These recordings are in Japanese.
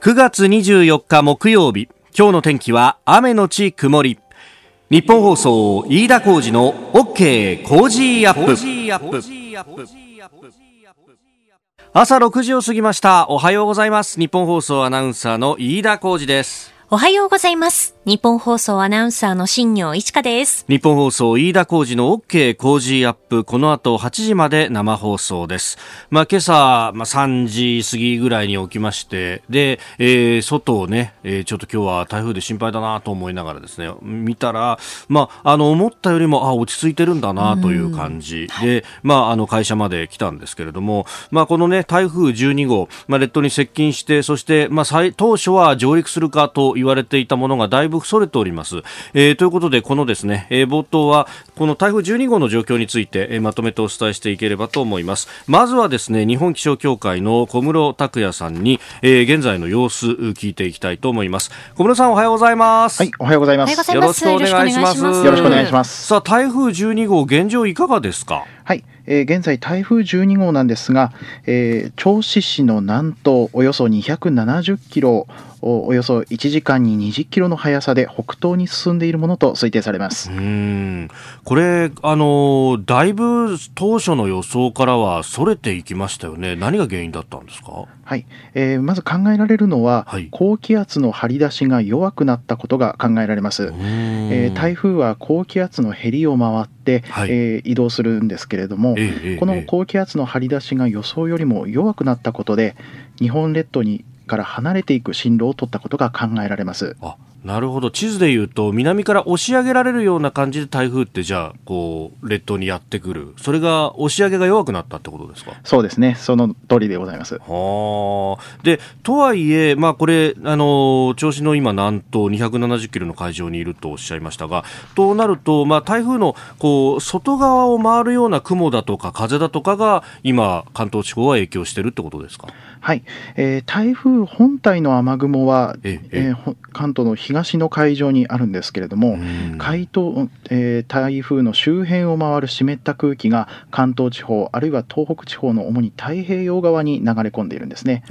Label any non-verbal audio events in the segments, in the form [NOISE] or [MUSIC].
9月24日木曜日。今日の天気は雨のち曇り。日本放送飯田浩二の OK 工事アップ。朝6時を過ぎました。おはようございます。日本放送アナウンサーの飯田浩二です。おはようございます。日本放送アナウンサーの新業一華です。日本放送飯田浩二の OK 工事アップ。この後8時まで生放送です。まあ今朝、まあ3時過ぎぐらいに起きまして、で、えー、外をね、えー、ちょっと今日は台風で心配だなと思いながらですね、見たら、まあ、あの、思ったよりも、あ、落ち着いてるんだなという感じで、まあ、あの、会社まで来たんですけれども、まあ、このね、台風12号、まあ、列島に接近して、そして、まあ、当初は上陸するかと言われていたものがだいぶそれております。えー、ということで、このですね、えー、冒頭は、この台風12号の状況について、えー、まとめてお伝えしていければと思います。まずはですね、日本気象協会の小室拓也さんに、えー、現在の様子聞いていきたいと思います。小室さんおはようございます。はい、おはようございます。よろしくお願いします。よろしくお願いします。さあ、台風12号現状いかがですか？はい、えー、現在台風12号なんですが、えー、銚子市の南東およそ270キロおよそ1時間に20キロの速さで北東に進んでいるものと推定されます。うん。これあの、だいぶ当初の予想からはそれていきましたよね、何が原因だったんですか、はい。えー、まず考えられるのは、はい、高気圧の張り出しが弱くなったことが考えられます、えー、台風は高気圧のへりを回って、はい、えー、移動するんですけれども、えー、この高気圧の張り出しが予想よりも弱くなったことで、日本列島にから離れていく進路を取ったことが考えられます。あなるほど。地図でいうと南から押し上げられるような感じで台風ってじゃあこう列島にやってくる。それが押し上げが弱くなったってことですか？そうですね。その通りでございます。はでとはいえ、まあ、これあの調子の今南東270キロの海上にいるとおっしゃいましたがとなると、まあ、台風のこう外側を回るような雲だとか風だとかが今関東地方は影響してるってことですか？はい、えー、台風本体の雨雲は、ええー、関東の東の海上にあるんですけれども、海東、えー、台風の周辺を回る湿った空気が関東地方、あるいは東北地方の主に太平洋側に流れ込んでいるんですね。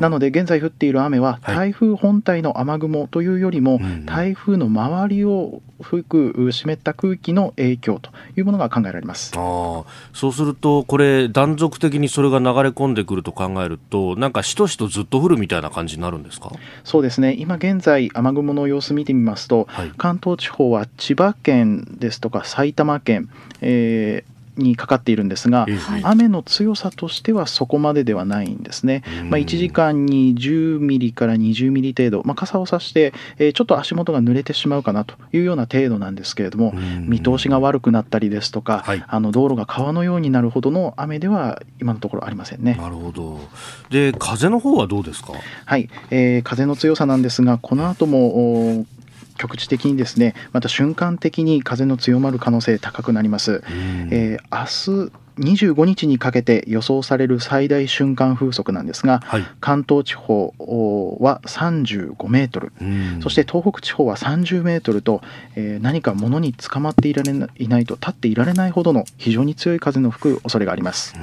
なので、現在降っている雨は、台風本体の雨雲というよりも、はい、台風の周りを吹く湿った空気の影響というものが考えられます。あそうすると、これ、断続的にそれが流れ込んでくると考えると、なんかしとしとずっと降るみたいな感じになるんですか？そうですね、今現在、雨雲の様子見てみますと、はい、関東地方は千葉県ですとか埼玉県、えーにかかっているんですが、雨の強さとしてはそこまでではないんですね。まあ、1時間に10ミリから20ミリ程度、まあ、傘をさして、えー、ちょっと足元が濡れてしまうかなというような程度なんですけれども、見通しが悪くなったりですとか、はい、あの道路が川のようになるほどの雨では今のところありませんね。なるほど。で、風の方はどうですか？はい、えー、風の強さなんですが、この後も局地的にですねまた瞬間的に風の強まる可能性高くなります。えー、明日25日にかけて予想される最大瞬間風速なんですが、はい、関東地方は35メートル、そして東北地方は30メートルと、えー、何か物につかまっていられないと立っていられないほどの非常に強い風の吹く恐れがあります。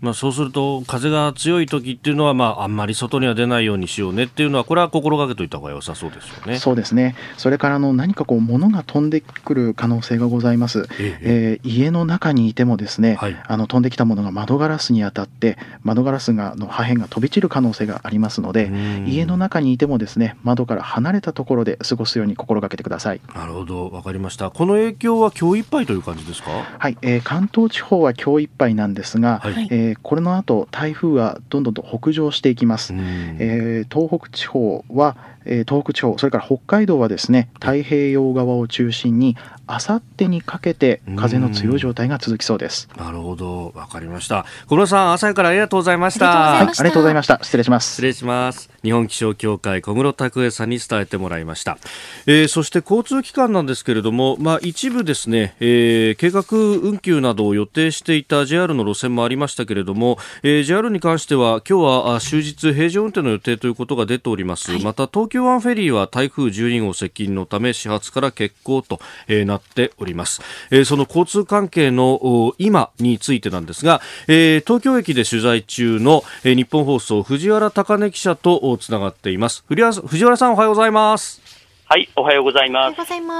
まあ、そうすると風が強い時っていうのは、まあ、あんまり外には出ないようにしようねっていうのはこれは心がけといた方が良さそうですよね。そうですねそれからの何かこう物が飛んでくる可能性がございます。えええー、家の中にいてもですねはい、あの飛んできたものが窓ガラスに当たって窓ガラスがの破片が飛び散る可能性がありますので家の中にいてもですね窓から離れたところで過ごすように心がけてください。なるほど。わかりました。この影響は今日いっぱいという感じですか？はい、えー、関東地方は今日いっぱいなんですが、はい、えー、これの後台風はどんどんと北上していきます、えー、東北地方はえ東北地方、それから北海道はですね太平洋側を中心にあさってにかけて風の強い状態が続きそうです。なるほど。わかりました。小室さん朝からありがとうございました。はい、ありがとうございました。失礼します。失礼します。日本気象協会小室拓也さんに伝えてもらいました、えー、そして交通機関なんですけれどもまあ一部ですね、えー、計画運休などを予定していた JR の路線もありましたけれども、えー、JR に関しては今日は終日平常運転の予定ということが出ております、はい、また東京湾フェリーは台風12号接近のため始発から欠航と、えー、なっております、えー、その交通関係の今についてなんですが、えー、東京駅で取材中の、えー、日本放送藤原貴根記者ととつながっています。藤原さんおはようございます。はいおはようございま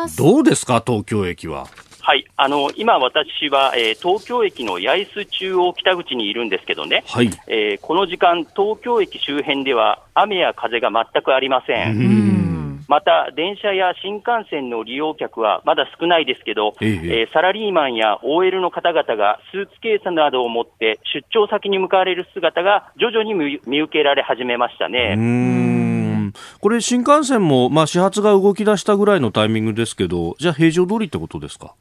す。どうですか東京駅は？はい、あの今、私は、えー、東京駅の八重洲中央北口にいるんですけどね、はい。えー、この時間、東京駅周辺では雨や風が全くありません。また、電車や新幹線の利用客はまだ少ないですけど、えー、えー、サラリーマンや OL の方々がスーツケースなどを持って出張先に向かわれる姿が徐々に見受けられ始めましたね。これ、新幹線も、まあ、始発が動き出したぐらいのタイミングですけど、じゃあ平常通りってことですか？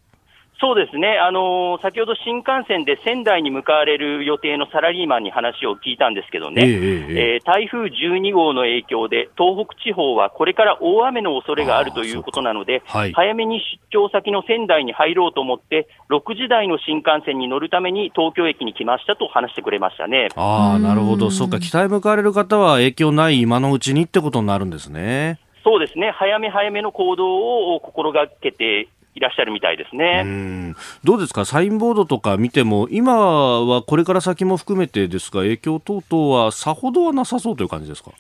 そうですね、あのー、先ほど新幹線で仙台に向かわれる予定のサラリーマンに話を聞いたんですけどね、えー、えー、台風12号の影響で、東北地方はこれから大雨の恐れがあるということなので、はい、早めに出張先の仙台に入ろうと思って、6時台の新幹線に乗るために東京駅に来ましたと話してくれましたね。あなるほど、そうか、北へ向かわれる方は影響ない今のうちにってことになるんですね。そうですね、早め早めの行動を心がけていらっしゃるみたいですね。どうですか、サインボードとか見ても、今はこれから先も含めてですが、影響等々はさほどはなさそうという感じですか？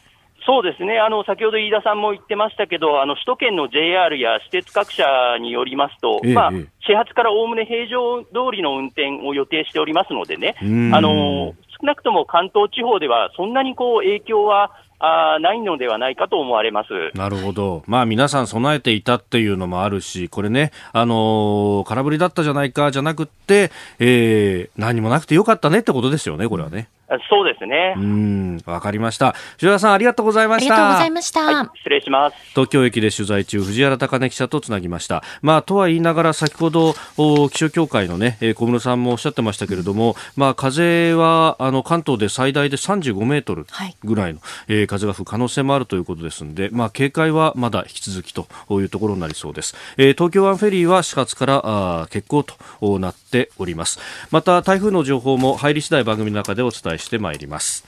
そうですね、あの先ほど飯田さんも言ってましたけど、あの首都圏の JR や私鉄各社によりますと、ええ、まあ、始発からおおむね平常通りの運転を予定しておりますのでね、あの少なくとも関東地方では、そんなにこう影響はあないのではないかと思われますなるほど、まあ、皆さん備えていたっていうのもあるし、これね、あのー、空振りだったじゃないかじゃなくって、えー、何もなくてよかったねってことですよね、これはね。そうですね。うん、わかりました。藤原さん、ありがとうございました。ありがとうございました。はい、失礼します。東京駅で取材中、藤原貴根記者とつなぎました。まあ、とは言いながら、先ほど、気象協会のね、えー、小室さんもおっしゃってましたけれども、まあ、風は、あの、関東で最大で35メートルぐらいの、はい、えー、風が吹く可能性もあるということですので、まあ、警戒はまだ引き続きというところになりそうです。えー、東京湾フェリーは始発からあ欠航となっております。また、台風の情報も入り次第番組の中でお伝えしてまいります。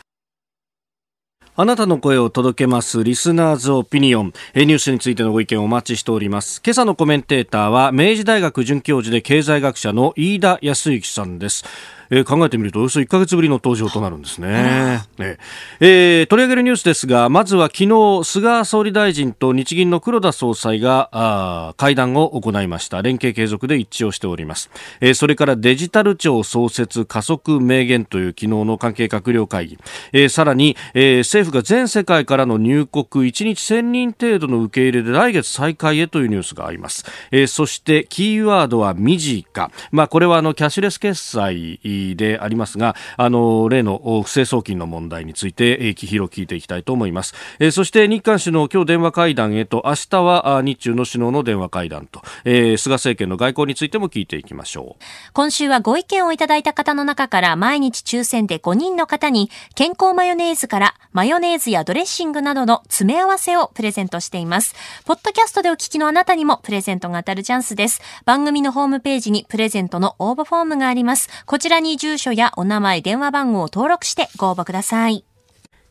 あなたの声を届けますリスナーズオピニオン。ニュースについてのご意見をお待ちしております。今朝のコメンテーターは明治大学准教授で経済学者の飯田康之さんです。えー、考えてみるとおよそ1か月ぶりの登場となるんですね。ねえー、取り上げるニュースですが、まずは昨日、菅総理大臣と日銀の黒田総裁があ会談を行いました。連携継続で一致をしております。えー、それからデジタル庁創設加速明言という昨日の関係閣僚会議。えー、さらに、えー、政府が全世界からの入国1日1000人程度の受け入れで来月再開へというニュースがあります。えー、そしてキーワードはミジカ。まあ、これはあのキャッシュレス決済でありますが、あの、例の不正送金の問題について、えー、広聞いていきたいと思います。えー、そして日韓首脳今日電話会談へと、明日は日中の首脳の電話会談と、えー、菅政権の外交についても聞いていきましょう。今週はご意見をいただいた方の中から毎日抽選で5人の方に健康マヨネーズからマヨネーズやドレッシングなどの詰め合わせをプレゼントしています。ポッドキャストでお聞きのあなたにもプレゼントが当たるチャンスです。番組のホームページにプレゼントの応募フォームがあります。こちらに住所やお名前、電話番号を登録してご応募ください。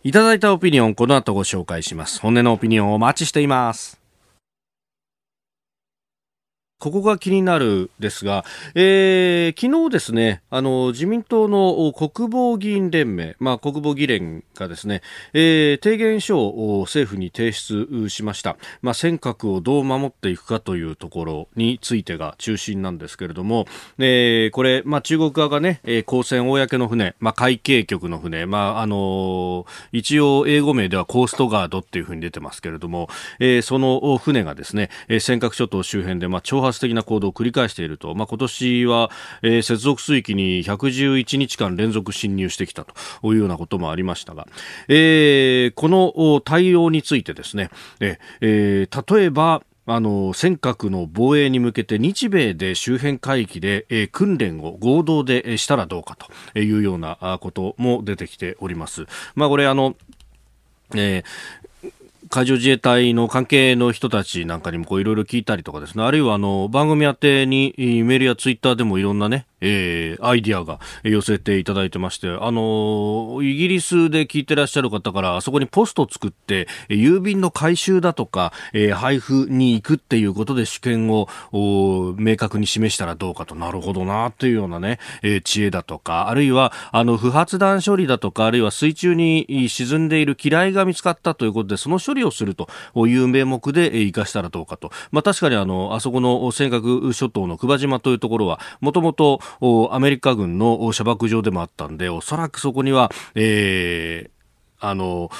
いただいたオピニオン、この後ご紹介します。本音のオピニオンをお待ちしています。ここが気になるですが、えー、昨日ですね、あの、自民党の国防議員連盟、まあ、国防議連がですね、えー、提言書を政府に提出しました。まあ、尖閣をどう守っていくかというところについてが中心なんですけれども、えー、これ、まあ、中国側がね、えー、公船公の船、まあ、海警局の船、まあ、あの一応英語名ではコーストガードっていうふうに出てますけれども、えー、その船がですね、尖閣諸島周辺で、まあ、挑発発的な行動を繰り返していると、まあ、今年は、えー、接続水域に111日間連続侵入してきたと。いうようなこともありましたが、えー、この対応についてですね、えー、例えば、あの尖閣の防衛に向けて日米で周辺海域で、えー、訓練を合同でしたらどうかと。いうようなことも出てきております。まあ、これあのえー、海上自衛隊の関係の人たちなんかにもいろいろ聞いたりとかですね、あるいはあの番組宛てにメールやツイッターでもいろんなね、えー、アイディアが寄せていただいてまして、あのイギリスで聞いてらっしゃる方から、あそこにポスト作って、郵便の回収だとか、えー、配布に行くっていうことで主権を明確に示したらどうかとなるほどなというようなね、えー、知恵だとか、あるいは、あの、不発弾処理だとか、あるいは水中に沈んでいる機雷が見つかったということで、その処理をするという名目で生かしたらどうかと。まあ、確かにあの、あそこの尖閣諸島の久場島というところは、もともとアメリカ軍の射爆場でもあったんで、おそらくそこには、えー、あの、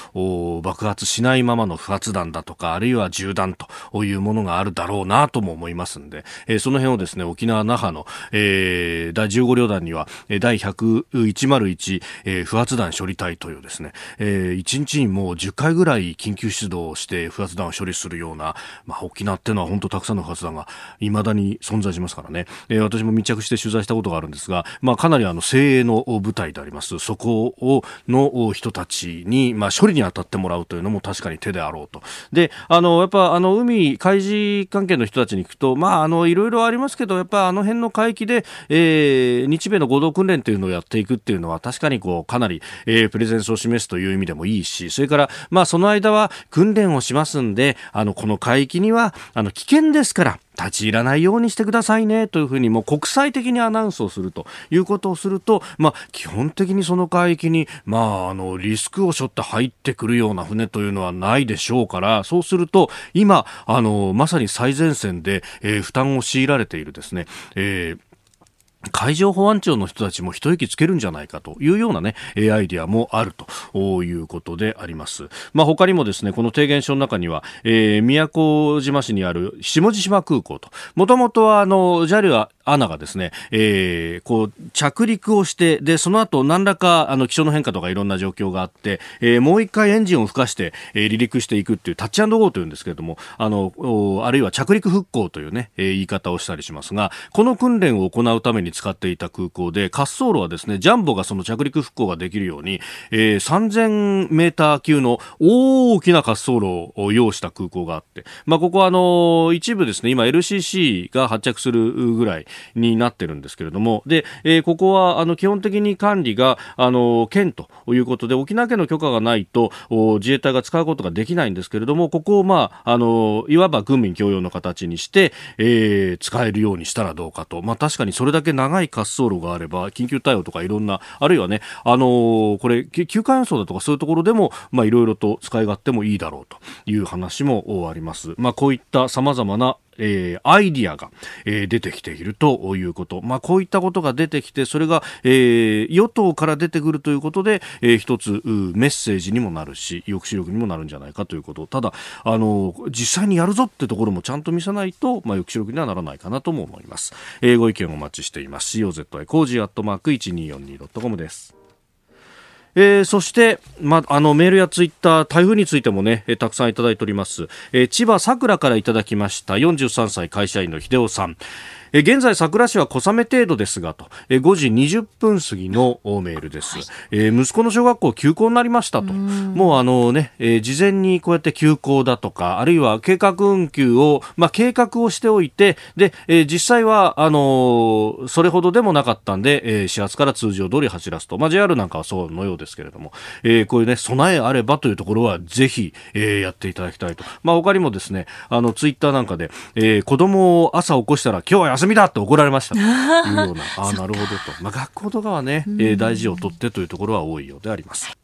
爆発しないままの不発弾だとか、あるいは銃弾というものがあるだろうなとも思いますんで、えー、その辺をですね、沖縄那覇の、えー、第15旅団には、第10101、えー、不発弾処理隊というですね、えー、1日にもう10回ぐらい緊急出動して不発弾を処理するような、まあ、沖縄ってのは本当たくさんの不発弾が未だに存在しますからね、えー、私も密着して取材したことがあるんですが、まあ、かなりあの精鋭の部隊であります、そこをの人たちに、まあ、処理に当たってもらうというのも確かに手であろうと。で、あの、やっぱ、あの、海、海事関係の人たちに行くと、まあ、あの、いろいろありますけど、やっぱあの辺の海域で、えー、日米の合同訓練というのをやっていくっていうのは、確かにこう、かなり、えー、プレゼンスを示すという意味でもいいし、それから、まあ、その間は訓練をしますんで、あの、この海域には、あの、危険ですから、立ち入らないようにしてくださいねというふうにもう国際的にアナウンスをするということをすると、まあ、基本的にその海域に、まあ、あのリスクを背負って入ってくるような船というのはないでしょうからそうすると今あのまさに最前線で、えー、負担を強いられているですね、えー海上保安庁の人たちも一息つけるんじゃないかというようなね、アイディアもあるということであります。まあ、他にもですね、この提言書の中には、えー、宮古島市にある下地島空港と、もともとはあの、JAL はアナがですね、えー、こう、着陸をして、で、その後何らか、あの、気象の変化とかいろんな状況があって、えー、もう一回エンジンを吹かして、えー、離陸していくっていうタッチゴーというんですけれども、あの、あるいは着陸復興というね、えー、言い方をしたりしますが、この訓練を行うために使っていた空港で、滑走路はですね、ジャンボがその着陸復興ができるように、えー、3000メーター級の大きな滑走路を要した空港があって、まあ、ここはあの、一部ですね、今 LCC が発着するぐらいになってるんですけれども、で、えー、ここはあの、基本的に管理が、あの、県ということで、沖縄県の許可がないと、自衛隊が使うことができないんですけれども、ここをまあ、あの、いわば軍民共用の形にして、えー、使えるようにしたらどうかと。まあ、確かにそれだけ長い滑走路があれば、緊急対応とかいろんな、あるいはね、あのー、これ、休館予想だとかそういうところでも、まあ、いろいろと使い勝手もいいだろうという話もあります。まあ、こういった様々なえー、アイディアが、えー、出てきているということ。まあ、こういったことが出てきて、それが、えー、与党から出てくるということで、えー、一つメッセージにもなるし、抑止力にもなるんじゃないかということ。ただ、あの、実際にやるぞってところもちゃんと見せないと、まあ、抑止力にはならないかなとも思います。えー、ご意見お待ちしています。COZY コージーアットマーク 1242.com です。えー、そして、ま、あの、メールやツイッター、台風についてもね、えー、たくさんいただいております。えー、千葉佐倉からいただきました、43歳会社員の秀夫さん。え現在佐倉市は小雨程度ですがと、え5時20分過ぎのメールです、はい、え息子の小学校休校になりましたと。もうあのね、え事前にこうやって休校だとかあるいは計画運休を、まあ、計画をしておいてで、え実際はあのそれほどでもなかったんで、え始発から通常通り走らすと、まあ、JR なんかはそうのようですけれども、えこういうね備えあればというところはぜひ、えやっていただきたいと、まあ、他にもですねあのツイッターなんかで、え子供を朝起こしたら今日は休みだって怒られましたというような、[LAUGHS] ああ、なるほどと。まあ、学校とかはね、えー、大事をとってというところは多いようであります。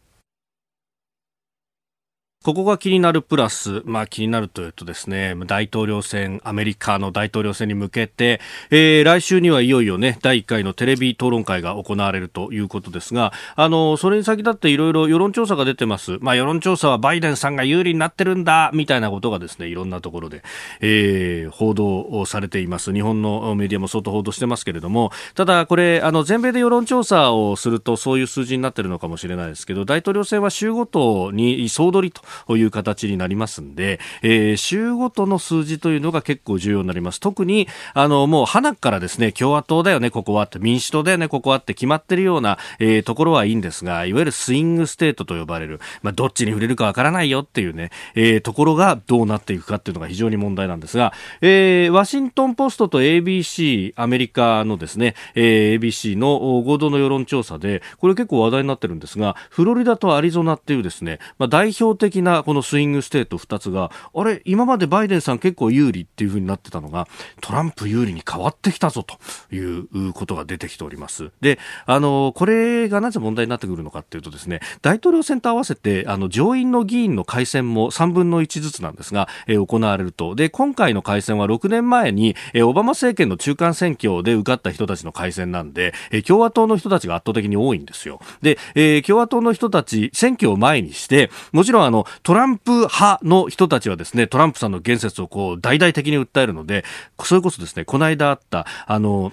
ここが気になるプラス、まあ気になるというとですね、大統領選、アメリカの大統領選に向けて、えー、来週にはいよいよね、第1回のテレビ討論会が行われるということですが、あの、それに先立っていろいろ世論調査が出てます。まあ世論調査はバイデンさんが有利になってるんだ、みたいなことがですね、いろんなところで、えー、報道をされています。日本のメディアも相当報道してますけれども、ただこれ、あの、全米で世論調査をするとそういう数字になってるのかもしれないですけど、大統領選は州ごとに総取りとという形になりますんで、えー、州ごとの数字というのが結構重要になります。特に、あの、もう、ハナからですね、共和党だよね、ここはって、民主党だよね、ここはって決まってるような、えー、ところはいいんですが、いわゆるスイングステートと呼ばれる、まあ、どっちに振れるかわからないよっていうね、えー、ところがどうなっていくかっていうのが非常に問題なんですが、えー、ワシントンポストと ABC、アメリカのですね、えー、ABC の合同の世論調査で、これ結構話題になってるんですが、フロリダとアリゾナっていうですね、まあ、代表的なこのスイングステート2つが、あれ、今までバイデンさん結構有利っていう風になってたのが、トランプ有利に変わってきたぞということが出てきております。で、あの、これがなぜ問題になってくるのかっていうとですね、大統領選と合わせて、あの、上院の議員の改選も3分の1ずつなんですが、えー、行われると。で、今回の改選は6年前に、えー、オバマ政権の中間選挙で受かった人たちの改選なんで、えー、共和党の人たちが圧倒的に多いんですよ。で、えー、共和党の人たち、選挙を前にして、もちろんあの、トランプ派の人たちはですね、トランプさんの言説をこう、大々的に訴えるので、それこそですね、この間あった、あの、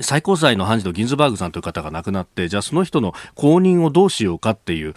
最高裁の判事のギンズバーグさんという方が亡くなって、じゃあその人の後任をどうしようかっていう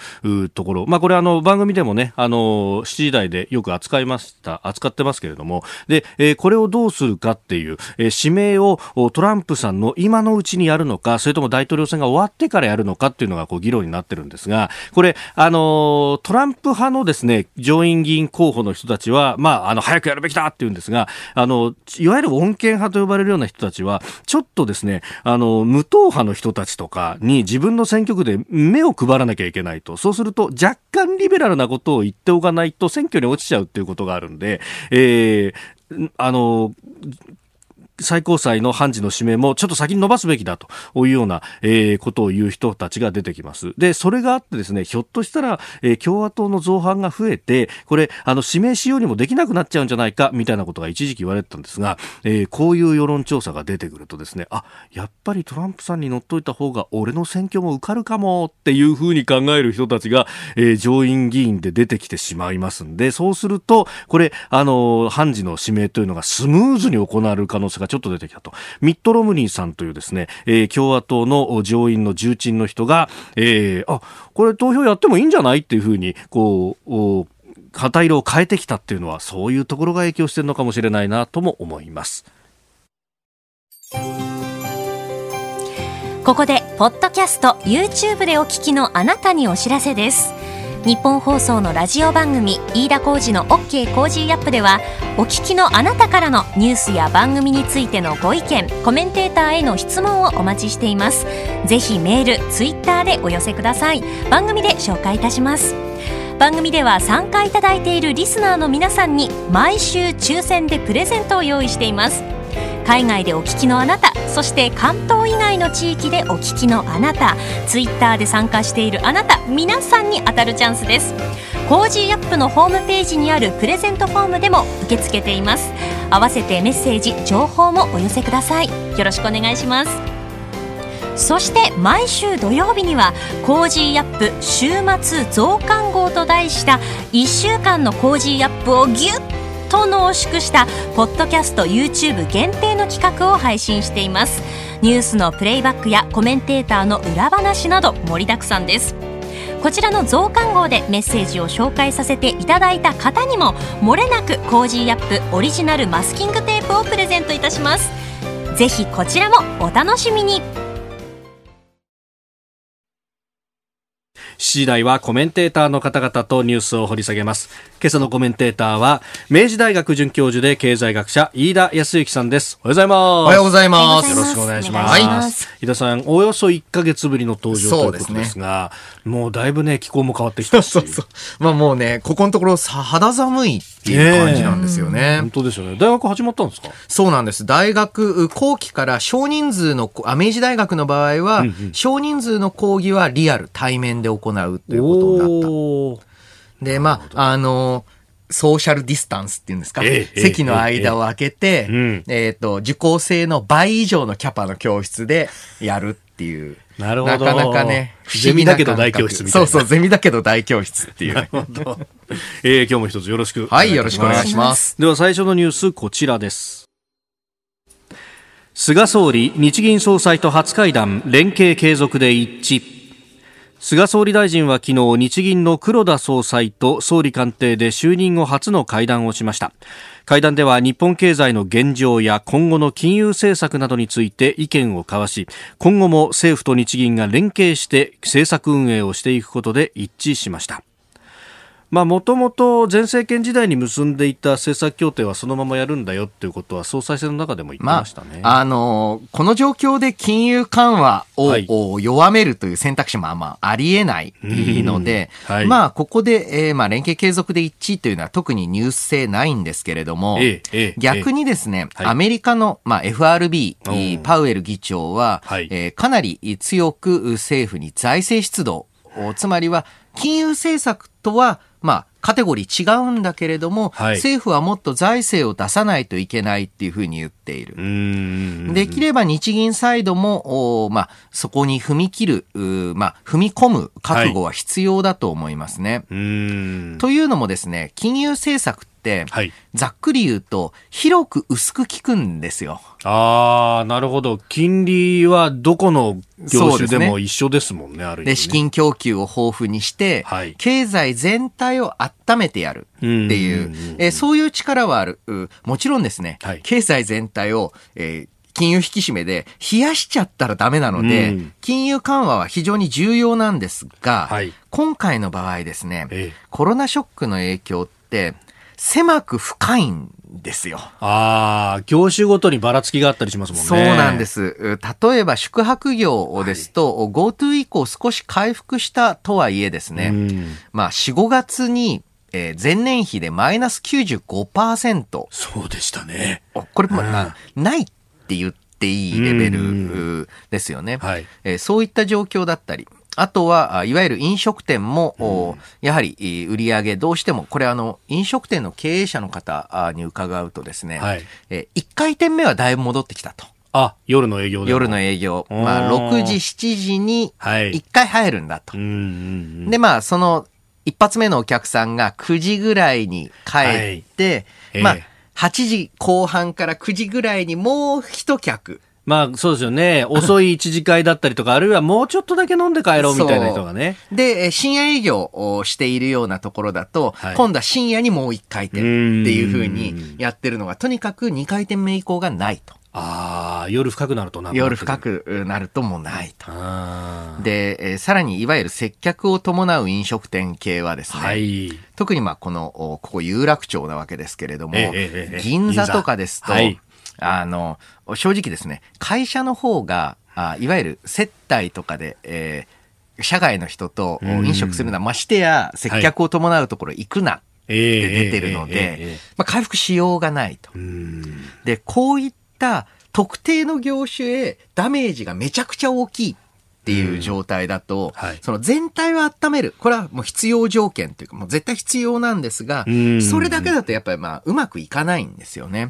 ところ、まあこれあの番組でもね、あの、7時台でよく扱いました、扱ってますけれども、で、えー、これをどうするかっていう、えー、指名をトランプさんの今のうちにやるのか、それとも大統領選が終わってからやるのかっていうのがこう議論になってるんですが、これ、あの、トランプ派のですね、上院議員候補の人たちは、まあ、あの、早くやるべきだって言うんですが、あの、いわゆる穏健派と呼ばれるような人たちは、ちょっとですね、ね、あの、無党派の人たちとかに自分の選挙区で目を配らなきゃいけないと。そうすると、若干リベラルなことを言っておかないと選挙に落ちちゃうっていうことがあるんで、えー、あの、最高裁の判事の指名もちょっと先に伸ばすべきだというような、えー、ことを言う人たちが出てきます。で、それがあってですね、ひょっとしたら、えー、共和党の造反が増えて、これ、あの、指名しようにもできなくなっちゃうんじゃないか、みたいなことが一時期言われてたんですが、えー、こういう世論調査が出てくるとですね、あ、やっぱりトランプさんに乗っといた方が俺の選挙も受かるかもっていうふうに考える人たちが、えー、上院議員で出てきてしまいますんで、そうすると、これ、あの、判事の指名というのがスムーズに行われる可能性がちょっと出てきたと。ミット・ロムニーさんというですね、えー、共和党の上院の重鎮の人が、えー、あ、これ投票やってもいいんじゃないっていうふうに、こう、旗色を変えてきたっていうのは、そういうところが影響してるのかもしれないなとも思います。ここで、ポッドキャスト、YouTube でお聞きのあなたにお知らせです。ニッポン放送のラジオ番組飯田浩二の OK コージーアップではお聞きのあなたからのニュースや番組についてのご意見コメンテーターへの質問をお待ちしています。ぜひメールツイッターでお寄せください。番組で紹介いたします。番組では参加いただいているリスナーの皆さんに毎週抽選でプレゼントを用意しています。海外でお聞きのあなたそして関東以外の地域でお聞きのあなたツイッターで参加しているあなた皆さんに当たるチャンスです。コージーアップのホームページにあるプレゼントフォームでも受け付けています。合わせてメッセージ情報もお寄せください。よろしくお願いします。そして毎週土曜日にはコージーアップ週末増刊号と題した1週間のコージーアップをぎゅっと濃縮したポッドキャスト YouTube 限定の企画を配信しています。ニュースのプレイバックやコメンテーターの裏話など盛りだくさんです。こちらの増刊号でメッセージを紹介させていただいた方にも漏れなくコージーアップオリジナルマスキングテープをプレゼントいたします。ぜひこちらもお楽しみに。7時台はコメンテーターの方々とニュースを掘り下げます。今朝のコメンテーターは、明治大学准教授で経済学者、飯田康之さんです。おはようございます。おはようございます。よろしくお願いします。はい、飯田さん、およそ1か月ぶりの登場ということですが、すね、もうだいぶね、気候も変わってきたし。そうそうまあもうね、ここのところさ肌寒いっていう感じなんですよね。本当ですよね。大学始まったんですか？そうなんです。大学、後期から少人数の、あ明治大学の場合は、うんうん、少人数の講義はリアル、対面で行うということになった。で、まあ、あの、ソーシャルディスタンスっていうんですか、ええ、席の間を空けて、えええっ、ー、と、受講生の倍以上のキャパの教室でやるっていう。なるほど。なかなかね、不思議だけど大教室みたいな。そうそう、ゼミだけど大教室っていう。なるほど。えー、今日も一つよろしくはい、よろしくお願いします。では最初のニュース、こちらです。菅総理、日銀総裁と初会談、連携継続で一致。菅総理大臣は昨日日銀の黒田総裁と総理官邸で就任後初の会談をしました。会談では日本経済の現状や今後の金融政策などについて意見を交わし今後も政府と日銀が連携して政策運営をしていくことで一致しました、もともと前政権時代に結んでいた政策協定はそのままやるんだよっていうことは総裁選の中でも言ってましたね。まあ、あのー、この状況で金融緩和を、はい、弱めるという選択肢もあまあありえないので、はい、まあ、ここで、えー、まあ、連携継続で一致というのは特にニュース性ないんですけれども、ええ、逆にですね、アメリカの、まあ、FRB、パウエル議長は、はい、えー、かなり強く政府に財政出動、つまりは金融政策とはまあ、カテゴリー違うんだけれども、はい、政府はもっと財政を出さないといけないっていうふうに言っている。できれば日銀サイドも、まあ、そこに踏み切る、まあ、踏み込む覚悟は必要だと思いますね。はい、というのもですね、金融政策って、はい、ざっくり言うと、広く薄く効くんですよ。ああ、なるほど。金利はどこの業種でも一緒ですもんね、ねある意味、ね、で、資金供給を豊富にして、はい、経済全体を温めてやるっていう、えそういう力はある。もちろんですね、はい、経済全体を、えー金融引き締めで冷やしちゃったらダメなので、うん、金融緩和は非常に重要なんですが、はい、今回の場合ですね、ええ、コロナショックの影響って、狭く深いんですよ。ああ、業種ごとにばらつきがあったりしますもんね。そうなんです。例えば宿泊業ですと、はい、GoTo 以降少し回復したとはいえですね、まあ4、5月にえー、前年比でマイナス95%。そうでしたね。これもな、ないって言っていいレベルですよね。はいえー、そういった状況だったり。あとは、いわゆる飲食店も、やはり売り上げどうしても、これあの、飲食店の経営者の方に伺うとですね、はい、え1回転目はだいぶ戻ってきたと。あ、夜の営業夜の営業。まあ、6時、7時に1回入るんだと。はい、で、まあ、その一発目のお客さんが9時ぐらいに帰って、はい、まあ、8時後半から9時ぐらいにもう一客。まあそうですよね。遅い一次会だったりとか、[LAUGHS] あるいはもうちょっとだけ飲んで帰ろうみたいな人がね。で、深夜営業をしているようなところだと、はい、今度は深夜にもう一回転っていうふうにやってるのが、とにかく2回転目以降がないと。ああ、夜深くなるとな夜深くなるともうないと。で、えー、さらにいわゆる接客を伴う飲食店系はですね、はい、特にまあこの、ここ有楽町なわけですけれども、えーえー、銀座とかですと、はい、あの、正直ですね、会社の方が、あいわゆる接待とかで、えー、社外の人と飲食するのは、ましてや接客を伴うところ行くな。って出てるので、まあ、回復しようがないと。で、こういった特定の業種へダメージがめちゃくちゃ大きいっていう状態だと、はい、その全体を温める。これはもう必要条件というか、もう絶対必要なんですが、それだけだとやっぱりまあうまくいかないんですよね。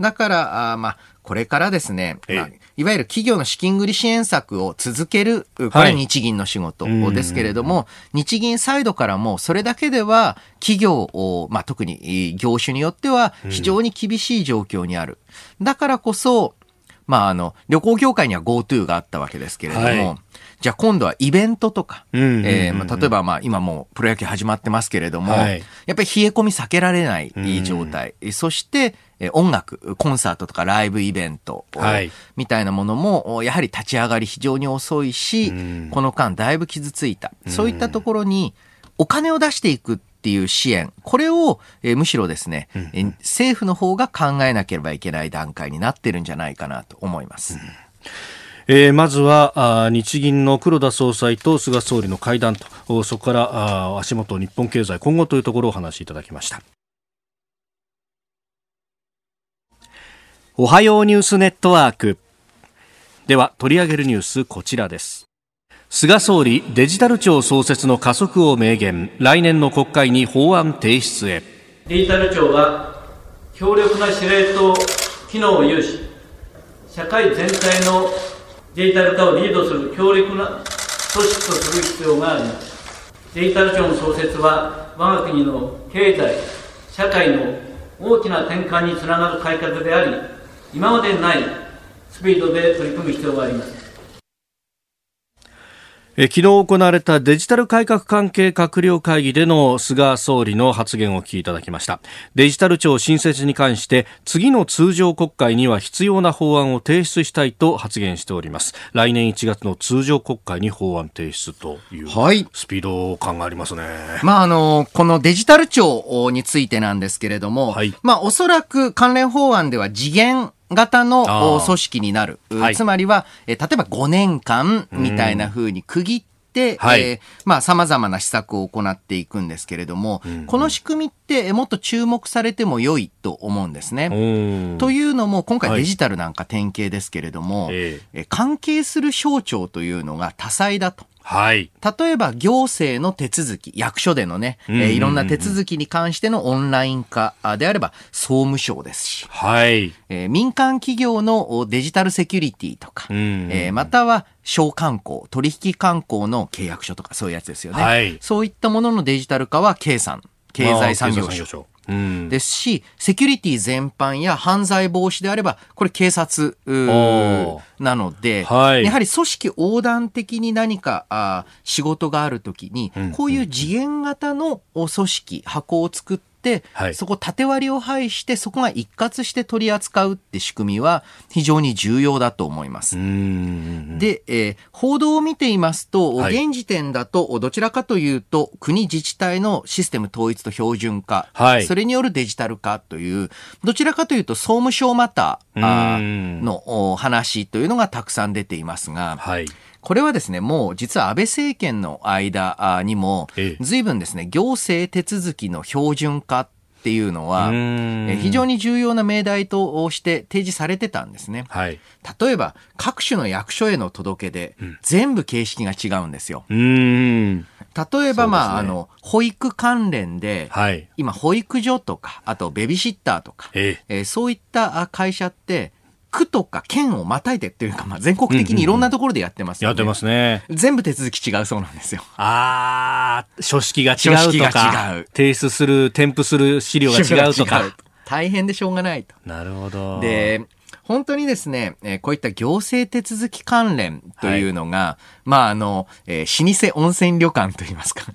だから、あまあ、これからですね、まあ、いわゆる企業の資金繰り支援策を続ける、これは日銀の仕事ですけれども、はい、日銀サイドからもそれだけでは企業を、まあ、特に業種によっては非常に厳しい状況にある。だからこそ、まあ、あの、旅行業界には GoTo があったわけですけれども、はいじゃあ今度はイベントとか、えまあ、例えばまあ今もうプロ野球始まってますけれども、はい、やっぱり冷え込み避けられない状態、うん、そして音楽、コンサートとかライブイベント、はい、みたいなものも、やはり立ち上がり非常に遅いし、うん、この間だいぶ傷ついた。そういったところにお金を出していくっていう支援、これを、えむしろですね、うん、政府の方が考えなければいけない段階になってるんじゃないかなと思います。うんえー、まずはあ日銀の黒田総裁と菅総理の会談と。そこからあ足元日本経済今後というところをお話しいただきました。おはようニュースネットワーク。では取り上げるニュースこちらです。菅総理デジタル庁創設の加速を明言。来年の国会に法案提出へ。デジタル庁は強力な司令塔機能を有し社会全体のデジタル化をリードする強力な組織とする必要があります。デジタル庁の創設は、我が国の経済、社会の大きな転換につながる改革であり、今までにないスピードで取り組む必要があります。え昨日行われたデジタル改革関係閣僚会議での菅総理の発言を聞きいただきました。デジタル庁新設に関して次の通常国会には必要な法案を提出したいと発言しております。来年1月の通常国会に法案提出というスピード感がありますね、はい、まああのこのデジタル庁についてなんですけれども、はい、まあおそらく関連法案では次元型の組織になる。はい、つまりは、え例えば5年間みたいな風に区切って、はい、えー、まあ、様々な施策を行っていくんですけれども、うん。うん、この仕組みってもっと注目されても良いと思うんですね。というのも、今回デジタルなんか典型ですけれども、はい、えー、関係する省庁というのが多彩だと。はい。例えば行政の手続き、役所でのね、えー、いろんな手続きに関してのオンライン化であれば総務省ですし、はい。えー、民間企業のデジタルセキュリティとか、えー、または商慣行、取引慣行の契約書とかそういうやつですよね。はい。そういったもののデジタル化は経産、経済産業省。ですし、セキュリティ全般や犯罪防止であれば、これ警察なので、はい、やはり組織横断的に何かあ仕事があるときに、こういう次元型の組織、箱を作って、はい、そこ縦割りを排してそこが一括して取り扱うって仕組みは非常に重要だと思います。で、えー、報道を見ていますと、はい、現時点だとどちらかというと国自治体のシステム統一と標準化、はい、それによるデジタル化というどちらかというと総務省またの話というのがたくさん出ていますが、はいこれはですね、もう実は安倍政権の間にも、随分ですね、行政手続きの標準化っていうのは、非常に重要な命題として提示されてたんですね。はい、例えば、各種の役所への届け出、うん、全部形式が違うんですよ。例えば、まあ、ね、あの、保育関連で、はい、今、保育所とか、あとベビーシッターとか、ええ。ー、そういった会社って、区とか県をまたいでっていうか、まあ、全国的にいろんなところでやってます、ねうんうん、やってますね。全部手続き違うそうなんですよ。ああ、書式が違うとか。違う。提出する、添付する資料が違うとか。大変でしょうがないと。なるほど。で、本当にですね、えー、こういった行政手続き関連というのが、はい、まあ、あの、えー、老舗温泉旅館といいますか、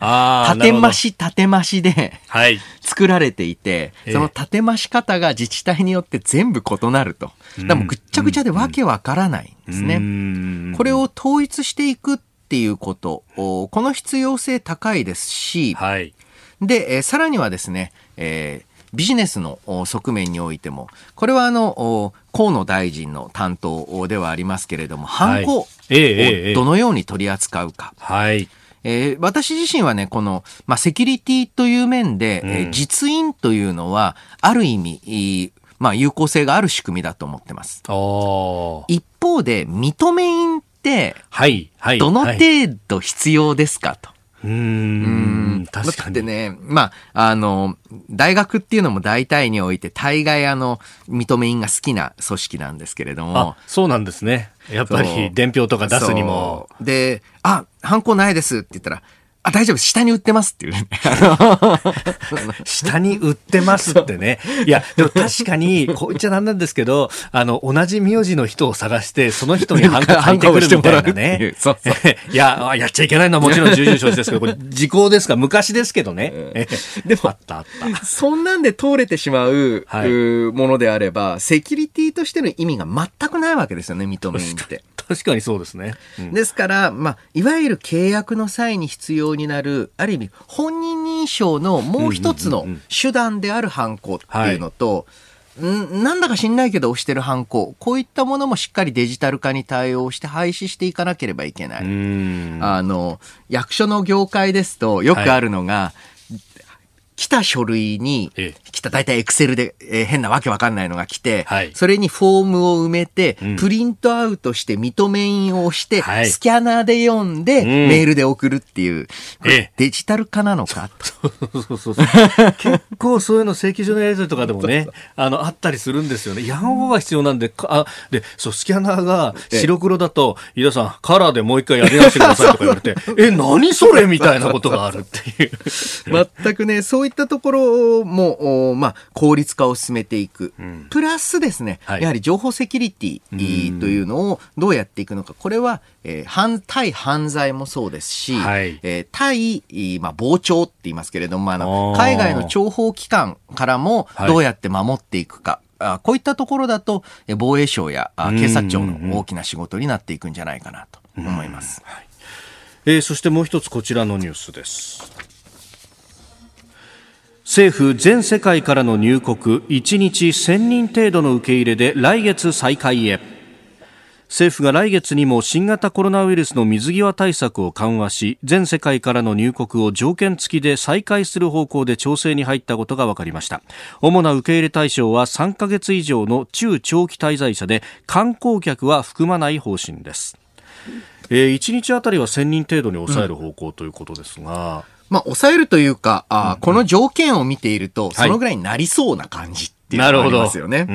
建増し建増しで、はい、作られていて、その建増し方が自治体によって全部異なると。だもぐっちゃぐちゃでわけわからないんですね。これを統一していくっていうこと、この必要性高いですし、はい、で、えー、さらにはですね、えービジネスの側面においても、これはあの、河野大臣の担当ではありますけれども、犯行をどのように取り扱うか。はい。えー、私自身はね、この、まあ、セキュリティという面で、うん、えー、実印というのは、ある意味、まあ、有効性がある仕組みだと思ってます。一方で、認め印って、はい、はい、どの程度必要ですかと。うん、確かに。でね、まあ、あの、大学っていうのも大体において、大概あの、認め印が好きな組織なんですけれども。そうなんですね。やっぱり、伝票とか出すにも。で、あ、ハンコないですって言ったら、あ、大丈夫、下に売ってますっていうね。[LAUGHS] 下に売ってますってね。いや、でも確かに、こう言っちゃなんなんですけど、あの、同じ名字の人を探して、その人にハンコ書いてくるみたいなね。そうそう [LAUGHS] いや、やっちゃいけないのはもちろん重々承知ですけど、これ時効ですか昔ですけどね。でも、あったあった。そんなんで通れてしまう、はい、ものであれば、セキュリティとしての意味が全くないわけですよね、認めって。確かにそうですね。うん、ですから、まあ、いわゆる契約の際に必要になる、ある意味、本人認証のもう一つの手段である犯行っていうのと、んなんだか知んないけど押してる犯行。こういったものもしっかりデジタル化に対応して廃止していかなければいけない。あの、役所の業界ですとよくあるのが、はい来た書類に、来た、大体エクセルで、えー、変なわけわかんないのが来て、はい、それにフォームを埋めて、うん、プリントアウトして認め印をして、はい、スキャナーで読んで、うん、メールで送るっていう、デジタル化なのか？そうそうそう [LAUGHS] 結構そういうの請求書のやり取りとかでもね、あの、あったりするんですよね。やんが必要なんで、あ、で、そう、スキャナーが白黒だと、飯田さん、カラーでもう一回やり直してくださいとか言われて、[LAUGHS] え、何それ？みたいなことがあるっていう。[LAUGHS] 全くね、そうそういったところも、まあ、効率化を進めていく。うん、プラスですね、はい、やはり情報セキュリティというのをどうやっていくのか。これは、えー、反対犯罪もそうですし、はい、えー、対、まあ、傍聴って言いますけれども、あの、海外の諜報機関からもどうやって守っていくか。はい、こういったところだと、防衛省や警察庁の大きな仕事になっていくんじゃないかなと思います。はい、えー、そしてもう一つこちらのニュースです。政府全世界からの入国1日1000人程度の受け入れで来月再開へ。政府が来月にも新型コロナウイルスの水際対策を緩和し全世界からの入国を条件付きで再開する方向で調整に入ったことが分かりました。主な受け入れ対象は3ヶ月以上の中長期滞在者で観光客は含まない方針です。えー、1日あたりは1000人程度に抑える方向ということですが、うんまあ、抑えるというか、あ、うん、この条件を見ていると、そのぐらいになりそうな感じっていうのがありますよね。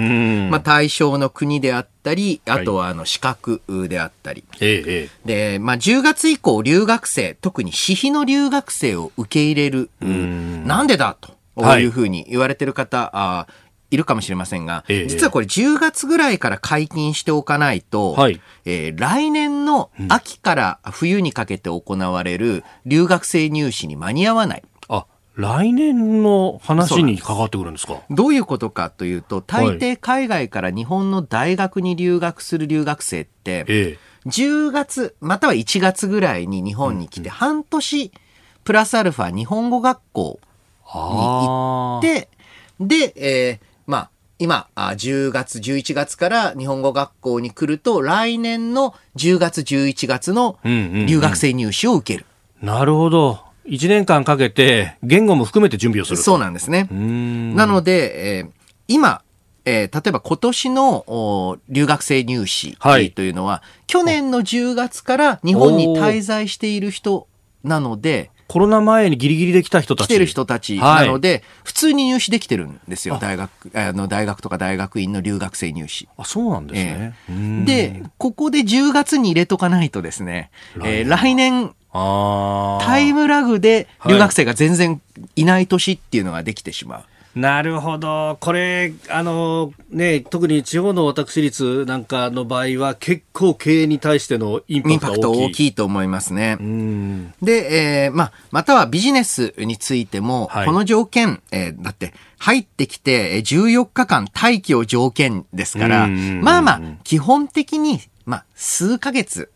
まあ、対象の国であったり、あとはあの資格であったり。はい、で、まあ、10月以降、留学生、特に私費の留学生を受け入れる、なんでだと。いうふうに言われてる方、あいるかもしれませんが、ええ、実はこれ10月ぐらいから解禁しておかないと、はい、えー、来年の秋から冬にかけて行われる留学生入試に間に合わない。あ、来年の話に関わってくるんですか？どういうことかというと、大抵海外から日本の大学に留学する留学生って、ええ、10月または1月ぐらいに日本に来て、半年プラスアルファ日本語学校に行って、で、えーまあ、今、10月、11月から日本語学校に来ると、来年の10月、11月の留学生入試を受ける。うんうんうん、なるほど。1年間かけて、言語も含めて準備をするそうなんですね。なので、えー、今、えー、例えば今年の留学生入試というのは、はい、去年の10月から日本に滞在している人なので、コロナ前にギリギリで来た人たち。来てる人たちなので、はい、普通に入試できてるんですよ。大学、あの、大学とか大学院の留学生入試。あ、そうなんですね。えー、で、ここで10月に入れとかないとですね、えー、来年、タイムラグで留学生が全然いない年っていうのができてしまう。なるほど。これ、あの、ね、特に地方の私立なんかの場合は、結構経営に対してのインパクト大きいと思いますね。で、えー、まあ、またはビジネスについても、はい、この条件、えー、だって、入ってきて14日間待機を条件ですから、まあまあ、基本的に、まあ、数ヶ月、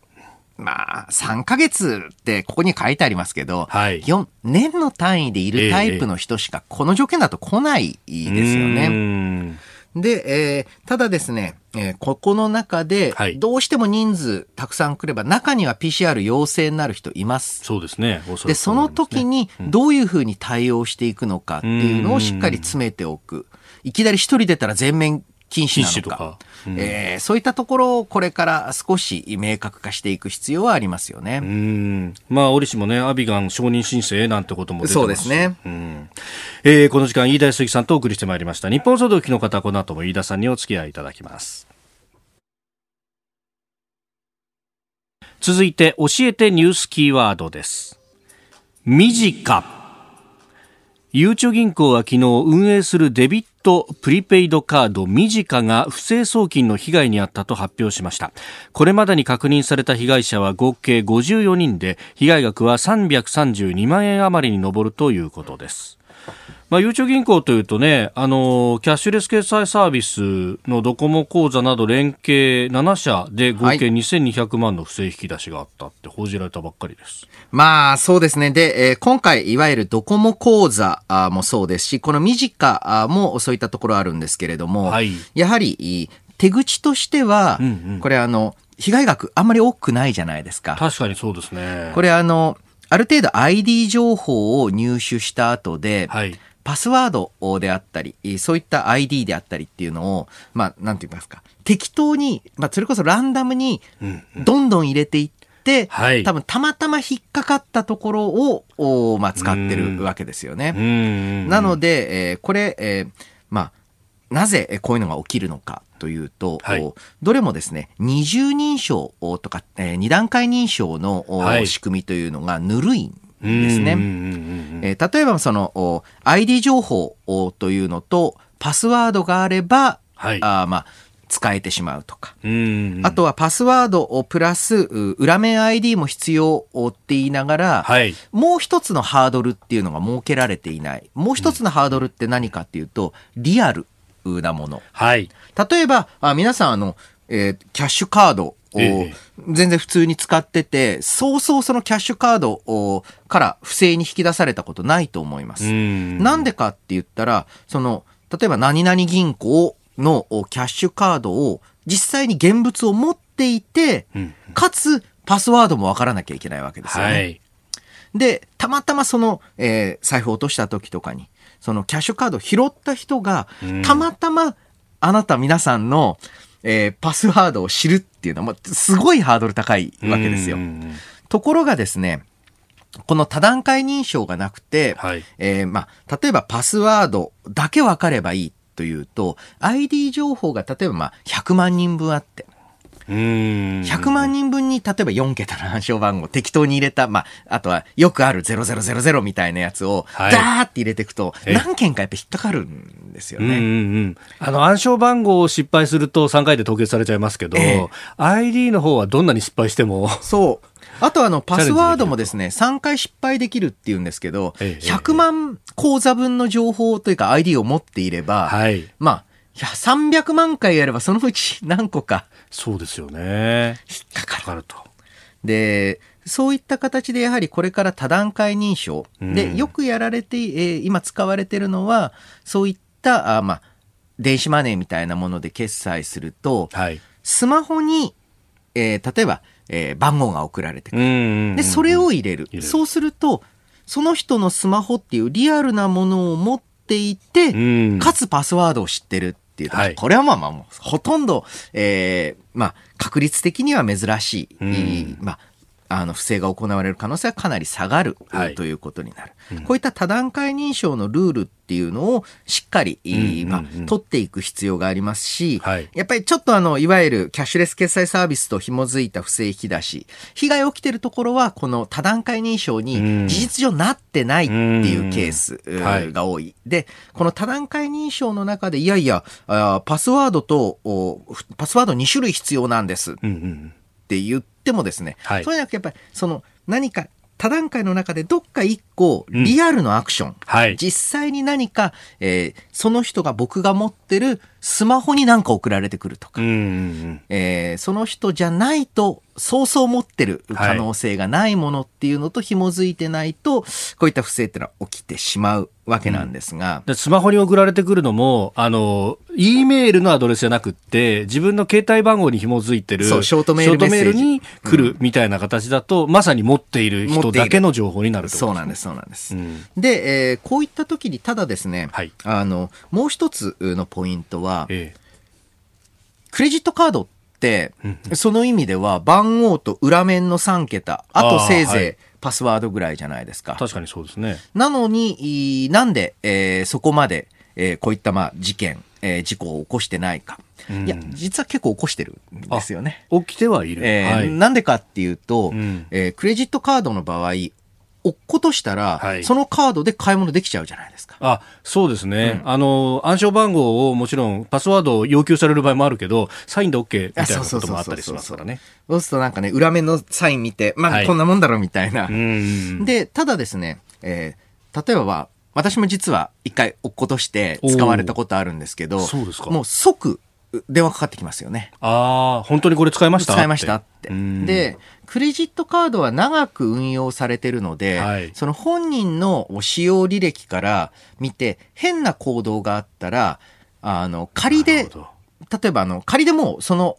まあ、3ヶ月ってここに書いてありますけど、はい、年の単位でいるタイプの人しかこの条件だと来ないですよね。で、えー、ただですね、えー、ここの中で、どうしても人数たくさん来れば、中には PCR 陽性になる人います。そうですね。で、その時にどういうふうに対応していくのかっていうのをしっかり詰めておく。いきなり一人出たら全面禁止なのか。うん、えー、そういったところをこれから少し明確化していく必要はありますよね。うんまあ、折しもね、アビガン承認申請なんてことも出てますそうですね。うんえー、この時間、飯田康之さんとお送りしてまいりました。日本総動機の方、この後も飯田さんにお付き合いいただきます。続いて、教えてニュースキーワードです。短。ゆうちょ銀行は昨日運営するデビットプリペイドカードミジカが不正送金の被害に遭ったと発表しました。これまでに確認された被害者は合計54人で被害額は332万円余りに上るということです。まあ、ゆうちょ銀行というとね、あのキャッシュレス決済サービスのドコモ口座など連携7社で合計2200万の不正引き出しがあったって報じられたばっかりです。まあ、そうですね。で、えー、今回、いわゆるドコモ口座もそうですし、このミジカもそういったところあるんですけれども、はい、やはり、手口としては、うんうん、これあの、被害額あんまり多くないじゃないですか。確かにそうですね。これあの、ある程度 ID 情報を入手した後で、はい。パスワードであったり、そういった ID であったりっていうのを、まあ、なんて言いますか、適当に、まあ、それこそランダムに、どんどん入れていって、うんうん、多分たまたま引っかかったところを、まあ、使ってるわけですよね。なので、えー、これ、えー、まあ、なぜこういうのが起きるのかというと、はい、どれもですね、二重認証とか、えー、二段階認証の、はい、仕組みというのがぬるいんですね。えー、例えばその ID 情報というのとパスワードがあれば、はい、あまあ使えてしまうとか。あとはパスワードをプラス裏面 ID も必要って言いながら、はい、もう一つのハードルっていうのが設けられていない。もう一つのハードルって何かっていうと、リアルなもの。はい、例えば、あ皆さんあの、えー、キャッシュカードを全然普通に使ってて、そうそうそのキャッシュカードから不正に引き出されたことないと思います。なんでかって言ったら、その、例えば何々銀行のキャッシュカードを実際に現物を持っていて、かつパスワードもわからなきゃいけないわけですよね。はい、で、たまたまその、えー、財布を落とした時とかに、そのキャッシュカードを拾った人が、たまたまあなた皆さんの、えー、パスワードを知るっていうのは、すごいハードル高いわけですよ。ところがですね、この多段階認証がなくて、はい、えー、まあ、例えばパスワードだけ分かればいいというと、ID 情報が例えばまあ100万人分あって、100万人分に例えば4桁の暗証番号適当に入れた、まあ、あとはよくある0000みたいなやつをダーって入れていくと、何件かやっぱ引っかかるんですよね。うんうんうん、あの暗証番号を失敗すると3回で凍結されちゃいますけど、え ID の方はどんなに失敗しても。そう。あとあの、パスワードもですね、3回失敗できるっていうんですけど、100万口座分の情報というか ID を持っていれば、はい、まあ、300万回やればそのうち何個か。そうですよね。引っかかると。で、そういった形でやはりこれから多段階認証で、よくやられて、えー、今使われてるのは、そういった、あまあ、電子マネーみたいなもので決済すると、はい、スマホに、えー、例えば、えー、番号が送られてくる。で、それを入れる。そうすると、その人のスマホっていうリアルなものを持っていて、かつパスワードを知ってるっていう、はい、これはまあまあほとんど、えー、まあ、確率的には珍しい、まあ、あの不正が行われる可能性はかなり下がる、はい、ということになる、うん、こういった多段階認証のルールっていうのをしっかり、うんまあ、取っていく必要がありますし、はい、やっぱりちょっとあのいわゆるキャッシュレス決済サービスと紐づいた不正引き出し被害起きてるところはこの多段階認証に事実上なってないっていうケースが多い、でこの多段階認証の中でいやいやあパスワードとパスワード2種類必要なんです、うんうんってもですね、はい、そうじゃなくてやっぱりその何か多段階の中でどっか一個リアルのアクション、うんはい、実際に何か、えー、その人が僕が持ってるスマホに何か送られてくるとか、えー、その人じゃないとそうそう持ってる可能性がないものっていうのと紐づいてないと、はい、こういった不正っていうのは起きてしまうわけなんですが、うん、スマホに送られてくるのもあの E メールのアドレスじゃなくて自分の携帯番号に紐づいてるショートメールに来るみたいな形だと、うん、まさに持っている人だけの情報になるそうなんですそうなんです、うん、で、えー、こういった時にただですね、はい、あのもう一つのポイントは、ええ、クレジットカードって、その意味では番号と裏面の3桁、あとせいぜいパスワードぐらいじゃないですか。確かにそうですね。なのに、なんで、えー、そこまで、えー、こういったまあ事件、えー、事故を起こしてないか。いや、実は結構起こしてるんですよね。起きてはいる。えー、はい、なんでかっていうと、うん、えー、クレジットカードの場合、落っことしたら、はい、そのカードで買い物できちゃうじゃないですか。あ、そうですね。うん、あの、暗証番号をもちろん、パスワードを要求される場合もあるけど、サインで OK みたいなこともあったりしますからね。そうするとなんかね、裏面のサイン見て、まあ、こんなもんだろうみたいな。で、ただですね、えー、例えば私も実は一回落っことして使われたことあるんですけど、そうですかもう即電話かかってきますよね。ああ、本当にこれ使いました？使いましたって。で、クレジットカードは長く運用されてるので、はい、その本人の使用履歴から見て、変な行動があったら、あの、仮で例えばあの仮でもその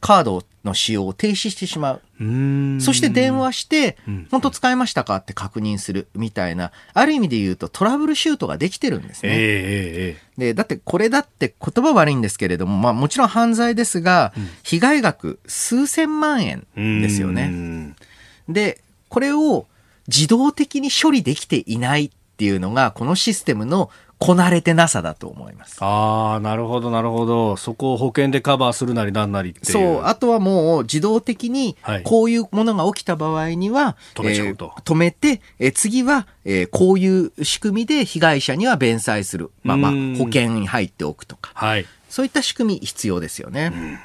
カードの使用を停止してしまう。うそして電話して、本当使いましたか？って確認するみたいな、ある意味で言うとトラブルシュートができてるんですね。えー、で、だってこれだって言葉悪いんですけれども、まあもちろん犯罪ですが、被害額数千万円ですよね。で、これを自動的に処理できていないっていうのが、このシステムのこなれてなさだと思います。ああ、なるほど、なるほど。そこを保険でカバーするなりなんなりっていう。そう。あとはもう自動的に、こういうものが起きた場合には、止めちゃうと。えー、止めて、えー、次は、えー、こういう仕組みで被害者には弁済する。まあまあ、保険に入っておくとか。はい。そういった仕組み必要ですよね。うん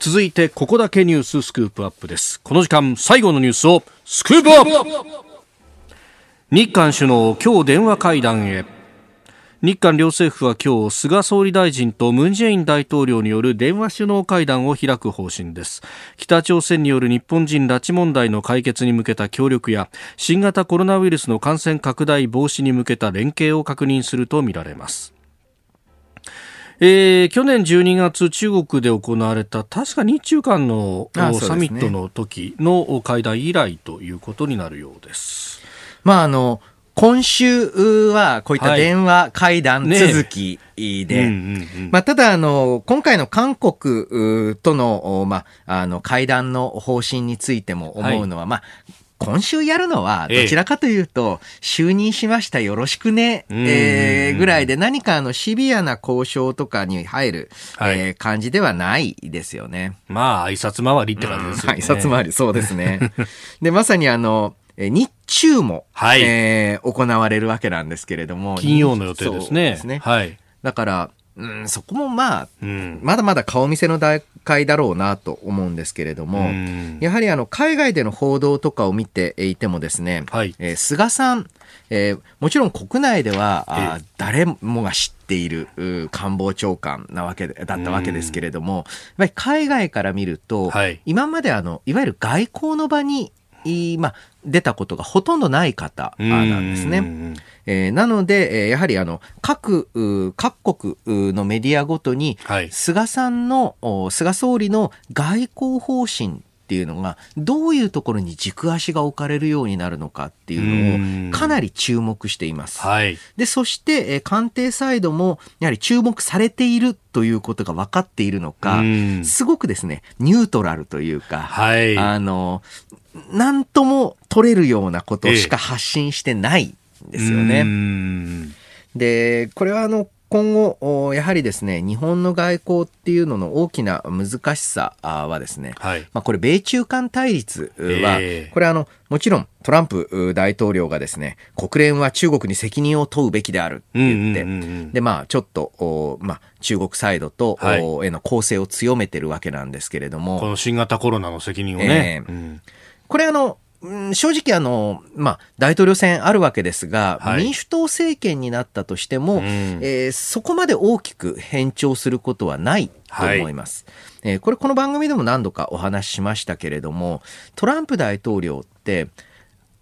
続いてここだけニューススクープアップですこの時間最後のニュースをスクープアップ日韓首脳今日電話会談へ。日韓両政府は今日菅総理大臣とムン・ジェイン大統領による電話首脳会談を開く方針です。北朝鮮による日本人拉致問題の解決に向けた協力や新型コロナウイルスの感染拡大防止に向けた連携を確認するとみられます。えー、去年12月、中国で行われた確か日中間の、ね、サミットの時の会談以来ということになるようです。まああの今週はこういった電話会談続きで、まあ、ただあの、今回の韓国との、まあ、あの、会談の方針についても思うのは、はい、まあ、今週やるのは、どちらかというと、就任しましたよろしくね、えー、ぐらいで何かあのシビアな交渉とかに入る、はい、えー、感じではないですよね。まあ、挨拶回りって感じですよね。[LAUGHS] 挨拶回り、そうですね。で、まさにあの、日中も、はい、えー、行われるわけなんですけれども。金曜の予定ですね。ですね。はい。だから、うん、そこもまあ、うん、まだまだ顔見せの段階だろうなと思うんですけれども、うん、やはりあの海外での報道とかを見ていてもですね、はい、えー、菅さん、えー、もちろん国内では、あ誰もが知っている官房長官なわけだったわけですけれども、やっぱり海外から見ると、はい、今まであのいわゆる外交の場にまあ、出たことがほとんどない方なんですね。えー、なので、えー、やはりあの各各国のメディアごとに、はい、菅さんの菅総理の外交方針っていうのがどういうところに軸足が置かれるようになるのかっていうのをかなり注目しています。はい、でそして、えー、官邸サイドもやはり注目されているということが分かっているのかすごくですねニュートラルというか、はい、あの何とも取れるようなことしか発信してないんですよね。でこれはあの今後、やはりですね、日本の外交っていうのの大きな難しさはですね、はい、まあこれ、米中間対立は、えー、これあの、もちろんトランプ大統領がですね、国連は中国に責任を問うべきであるって言って、で、まあちょっと、まあ中国サイドと、はい、への攻勢を強めてるわけなんですけれども。この新型コロナの責任をね。えーうん。これあの、正直あの、まあ、大統領選あるわけですが、はい、民主党政権になったとしても、うん、えー、そこまで大きく変調することはないと思います。はい、えー、これこの番組でも何度かお話ししましたけれども、トランプ大統領って、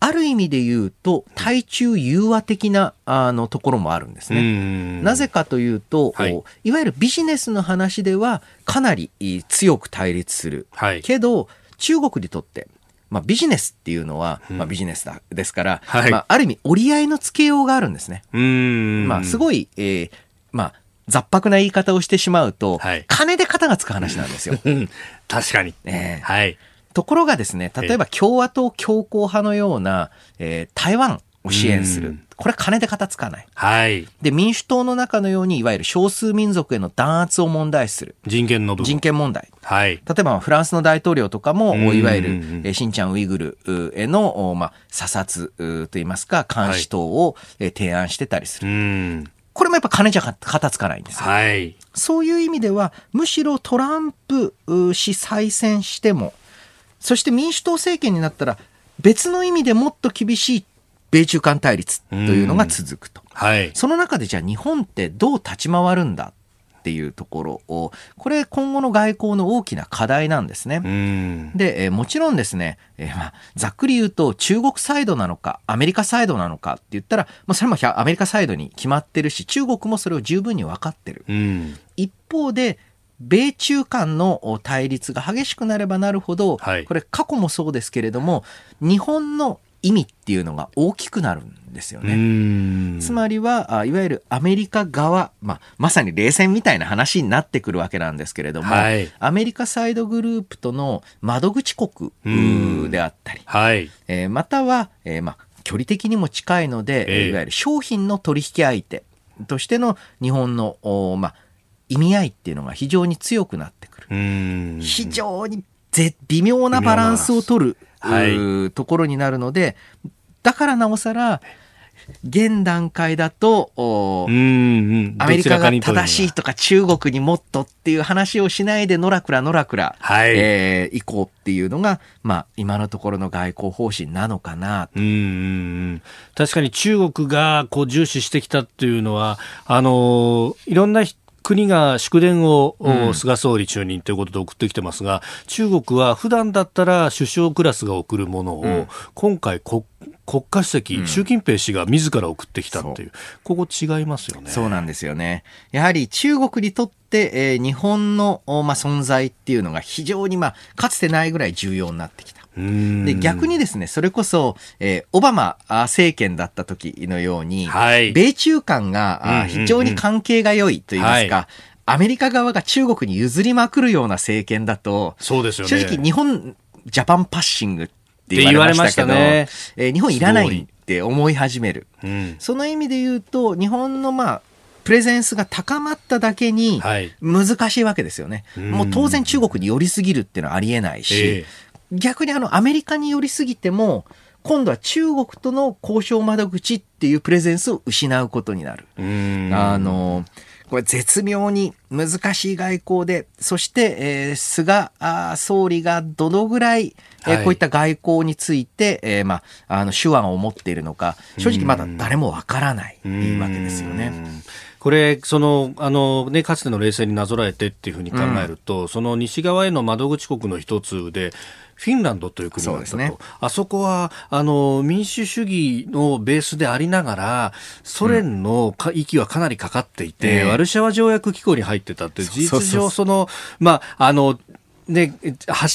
ある意味で言うと、対中融和的なあのところもあるんですね。なぜかというと、はい、いわゆるビジネスの話ではかなり強く対立する。はい、けど、中国にとってまあ、ビジネスっていうのは、まあ、ビジネスだですから、はい、まあ、ある意味折り合いのつけようがあるんですね。まあ、すごい、えー、まあ、雑白な言い方をしてしまうと、はい、金で肩がつく話なんですよ。[LAUGHS] 確かに。えー、はい。ところがですね、例えば共和党強硬派のような、えー、台湾を支援する。これは金で片付かない。はい。で、民主党の中のように、いわゆる少数民族への弾圧を問題視する。人権の部分。人権問題。はい。例えば、フランスの大統領とかも、いわゆる、え、新ちゃんウイグルへの、まあ、査察といいますか、監視等を、え提案してたりする。はいこれもやっぱ金じゃ片つかないんですよ。はい。そういう意味では、むしろトランプ氏再選しても、そして民主党政権になったら、別の意味でもっと厳しい米中間対立というのが続くと、はい、その中でじゃあ日本ってどう立ち回るんだっていうところをこれ今後の外交の大きな課題なんですね。で、えもちろんですね、えー、まあ、ざっくり言うと中国サイドなのかアメリカサイドなのかって言ったら、まあ、それもアメリカサイドに決まってるし中国もそれを十分に分かってる。一方で米中間の対立が激しくなればなるほど、はい、これ過去もそうですけれども日本の意味っていうのが大きくなるんですよね。つまりはいわゆるアメリカ側、まあ、まさに冷戦みたいな話になってくるわけなんですけれども、はい、アメリカサイドグループとの窓口国であったり、はい。えー、または、えーまあ、距離的にも近いので、えー、いわゆる商品の取引相手としての日本の、まあ、意味合いっていうのが非常に強くなってくる。非常に微妙なバランスを取る、はい、ところになるので、だからなおさら、現段階だと、うんうん、アメリカが正しいとか中国にもっとっていう話をしないで、のらくらのらくら、はい、えー、行こうっていうのが、まあ、今のところの外交方針なのかなと。うん確かに中国がこう重視してきたっていうのは、あのいろんな国が祝電を、うん、菅総理就任ということで送ってきてますが、中国は普段だったら首相クラスが送るものを、うん、今回国国家主席、うん、習近平氏が自ら送ってきたっていう、ここ違いますよね。そうなんですよね。やはり中国にとって、えー、日本の、まあ、存在っていうのが非常に、まあ、かつてないぐらい重要になってきた。で逆にですね、それこそ、えー、オバマ政権だった時のように、はい、米中間が、非常に関係が良いといいますか、はい。アメリカ側が中国に譲りまくるような政権だと、そうですよね。正直日本、ジャパンパッシングって言われましたけど、ね。えー、日本いらないって思い始める。うん、その意味で言うと、日本のまあ、プレゼンスが高まっただけに難しいわけですよね。はい、もう当然中国に寄りすぎるっていうのはありえないし、えー逆にあのアメリカに寄りすぎても今度は中国との交渉窓口っていうプレゼンスを失うことになる。あのこれ絶妙に難しい外交で、そして、えー、菅総理がどのぐらい、えー、こういった外交について、えー、まあ、あの手腕を持っているのか、正直まだ誰もわからないわけですよね。これ、その、あの、ね、かつての冷戦になぞらえてっていうふうに考えると、うん、その西側への窓口国の一つで、フィンランドという国があったと、ね、あそこはあの民主主義のベースでありながら、ソ連の息はかなりかかっていて、うん、ワルシャワ条約機構に入ってたって、事実上、その、まあ、あの、ね、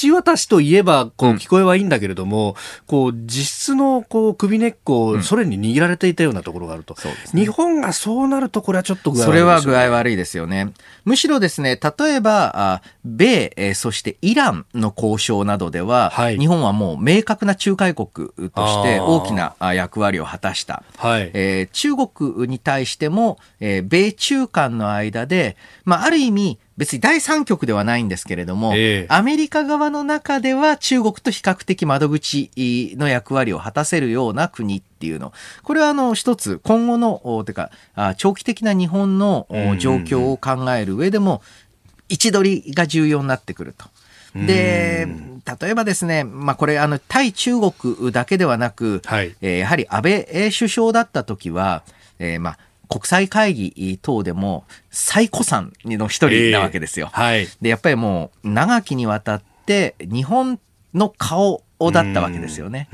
橋渡しといえばこう聞こえはいいんだけれども、うん、こう実質のこう首根っこをソ連に握られていたようなところがあると、うんね、日本がそうなると、これはちょっと具合悪い、ね、それは具合悪いですよね。むしろですね、例えば、あ米、えー、そしてイランの交渉などでは、はい、日本はもう明確な仲介国として大きな役割を果たした。はい、えー、中国に対しても、えー、米中間の間で、まあ、ある意味、別に第三極ではないんですけれども、えー、アメリカ側の中では中国と比較的窓口の役割を果たせるような国っていうの。これはあの一つ今後の、てか、長期的な日本の状況を考える上でも、位置取りが重要になってくると。で、例えばですね、まあこれあの対中国だけではなく、はい、えー、やはり安倍首相だった時は、えー、まあ国際会議等でも最古参の一人なわけですよ。えーはい、で、やっぱりもう長きにわたって日本の顔だったわけですよね。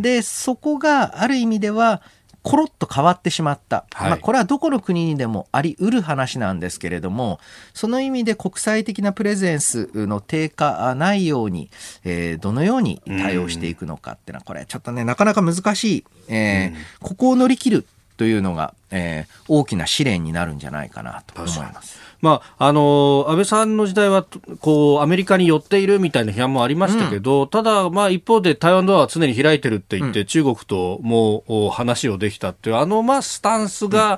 で、そこがある意味では、コロッと変わってしまった、はい、まあ、これはどこの国にでもあり得る話なんですけれどもその意味で国際的なプレゼンスの低下ないように、えー、どのように対応していくのかっていうのはこれちょっとねなかなか難しい、えー、ここを乗り切るというのが、えー、大きな試練になるんじゃないかなと思います。まあ、あの安倍さんの時代はこうアメリカに寄っているみたいな批判もありましたけど、うん、ただ、まあ、一方で台湾ドアは常に開いてるって言って、うん、中国ともう話をできたっていうあの、まあ、スタンスが、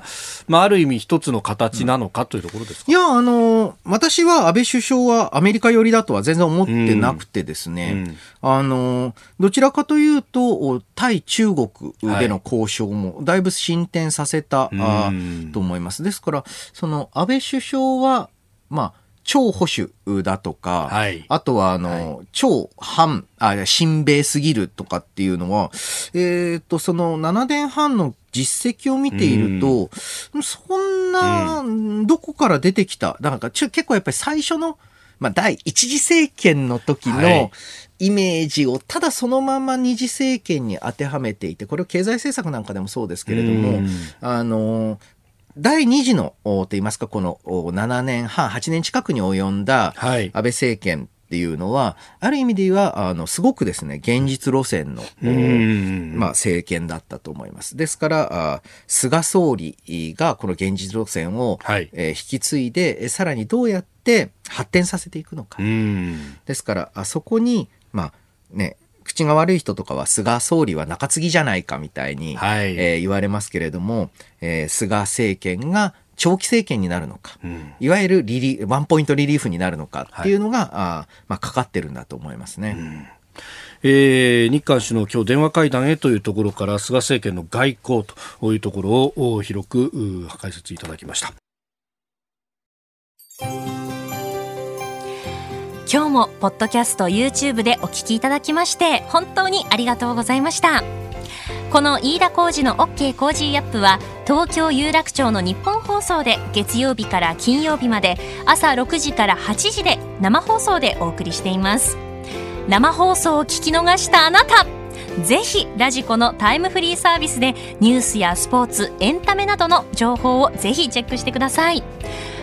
うん、まあ、ある意味一つの形なのかというところですか、いやあの私は安倍首相はアメリカ寄りだとは全然思ってなくてですね、あのどちらかというと対中国での交渉もだいぶ進展させた、はい、と思います。ですからその安倍首相は、まあ、超保守だとか、はい、あとは、あの、はい、超反、あ、親米すぎるとかっていうのは、えっ、ー、と、その7年半の実績を見ていると、そんな、どこから出てきた、なんか結構やっぱり最初の、まあ、第一次政権の時のイメージをただそのまま二次政権に当てはめていて、これは経済政策なんかでもそうですけれども、あの、第2次の、と言いますか、この7年半、8年近くに及んだ安倍政権っていうのは、ある意味では、あの、すごくですね、現実路線の、まあ、政権だったと思います。ですから、菅総理がこの現実路線を、はい、えー、引き継いで、さらにどうやって発展させていくのか。ですから、あそこに、まあ、ね、口が悪い人とかは菅総理は中継ぎじゃないかみたいに、はい、えー、言われますけれども、えー、菅政権が長期政権になるのか、うん、いわゆるリリワンポイントリリーフになるのかっていうのが、はい、あまあ、かかってるんだと思いますね。うん。えー、日韓首脳今日電話会談へというところから菅政権の外交というところを広く解説いただきました今日もポッドキャスト YouTube でお聞きいただきまして本当にありがとうございました。この飯田浩二の OK コージーアップは東京有楽町のニッポン放送で月曜日から金曜日まで朝6時から8時で生放送でお送りしています。生放送を聞き逃したあなたぜひラジコのタイムフリーサービスでニュースやスポーツエンタメなどの情報をぜひチェックしてください。